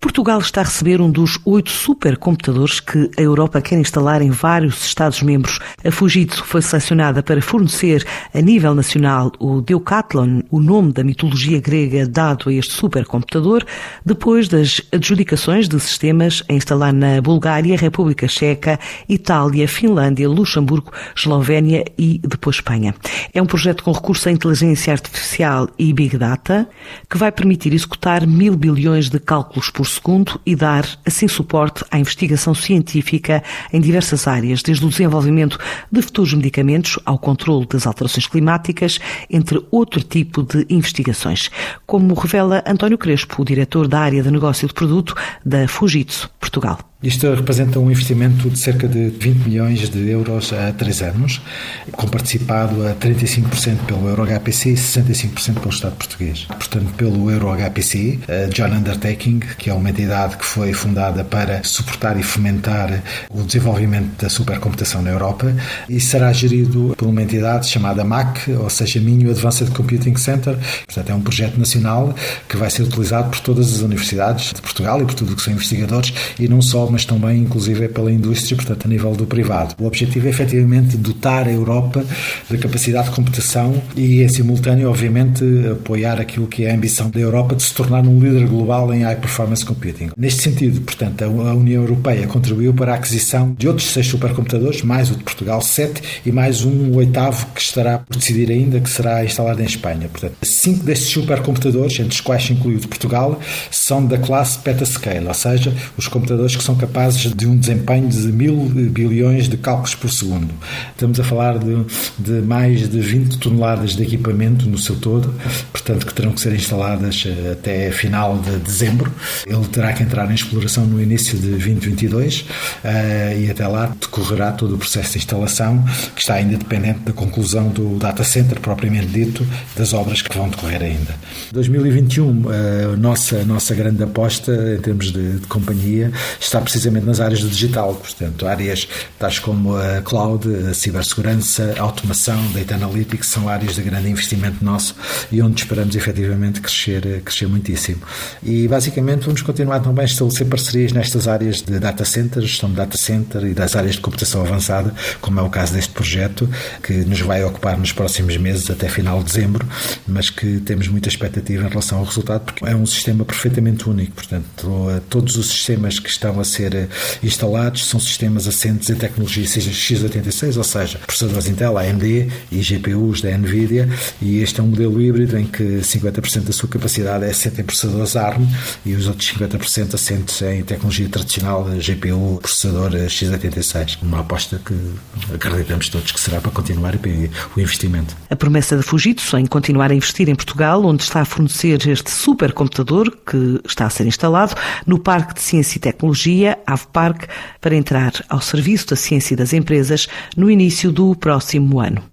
Portugal está a receber um dos oito supercomputadores que a Europa quer instalar em vários Estados-membros. A Fujitsu foi selecionada para fornecer a nível nacional o Deucatlon, o nome da mitologia grega dado a este supercomputador, depois das adjudicações de sistemas a instalar na Bulgária, República Checa, Itália, Finlândia, Luxemburgo, Eslovénia e depois Espanha. É um projeto com recurso à inteligência artificial e Big Data que vai permitir executar mil bilhões de cálculos por segundo e dar, assim, suporte à investigação científica em diversas áreas, desde o desenvolvimento de futuros medicamentos ao controle das alterações climáticas, entre outro tipo de investigações, como revela António Crespo, o diretor da área de negócio de produto da Fujitsu, Portugal. Isto representa um investimento de cerca de 20 milhões de euros a três anos, com participado a 35% pelo EuroHPC e 65% pelo Estado português. Portanto, pelo EuroHPC, a John Undertaking, que é uma entidade que foi fundada para suportar e fomentar o desenvolvimento da supercomputação na Europa, e será gerido por uma entidade chamada MAC, ou seja, Minho Advanced Computing Center. Portanto, é um projeto nacional que vai ser utilizado por todas as universidades de Portugal e por tudo que são investigadores, e não só mas também, inclusive, pela indústria, portanto, a nível do privado. O objetivo é efetivamente dotar a Europa da capacidade de computação e, em simultâneo, obviamente, apoiar aquilo que é a ambição da Europa de se tornar um líder global em high performance computing. Neste sentido, portanto, a União Europeia contribuiu para a aquisição de outros seis supercomputadores, mais o de Portugal, sete, e mais um oitavo que estará por decidir ainda, que será instalado em Espanha. Portanto, cinco destes supercomputadores, entre os quais se inclui o de Portugal, são da classe petascale, ou seja, os computadores que são capazes de um desempenho de mil bilhões de cálculos por segundo. Estamos a falar de, de mais de 20 toneladas de equipamento no seu todo, portanto, que terão que ser instaladas eh, até final de dezembro. Ele terá que entrar em exploração no início de 2022 eh, e até lá decorrerá todo o processo de instalação, que está ainda dependente da conclusão do data center propriamente dito, das obras que vão decorrer ainda. 2021, a nossa, nossa grande aposta em termos de, de companhia está precisamente nas áreas do digital, portanto, áreas tais como a cloud, a cibersegurança, a automação, data analytics, são áreas de grande investimento nosso e onde esperamos efetivamente crescer, crescer muitíssimo. E basicamente vamos continuar também a estabelecer parcerias nestas áreas de data center, gestão de data center e das áreas de computação avançada, como é o caso deste projeto, que nos vai ocupar nos próximos meses, até final de dezembro, mas que temos muita expectativa em relação ao resultado, porque é um sistema perfeitamente único, portanto, todos os sistemas que estão a ser ser eh, instalados são sistemas assentes em tecnologia x86, ou seja, processadores Intel, AMD e GPUs da NVIDIA, e este é um modelo híbrido em que 50% da sua capacidade é assente em processadores ARM e os outros 50% assentes em tecnologia tradicional GPU, processador eh, x86. Uma aposta que acreditamos todos que será para continuar o investimento. A promessa da Fujitsu em continuar a investir em Portugal, onde está a fornecer este supercomputador que está a ser instalado no Parque de Ciência e Tecnologia Ave AVPark para entrar ao serviço da ciência e das empresas no início do próximo ano.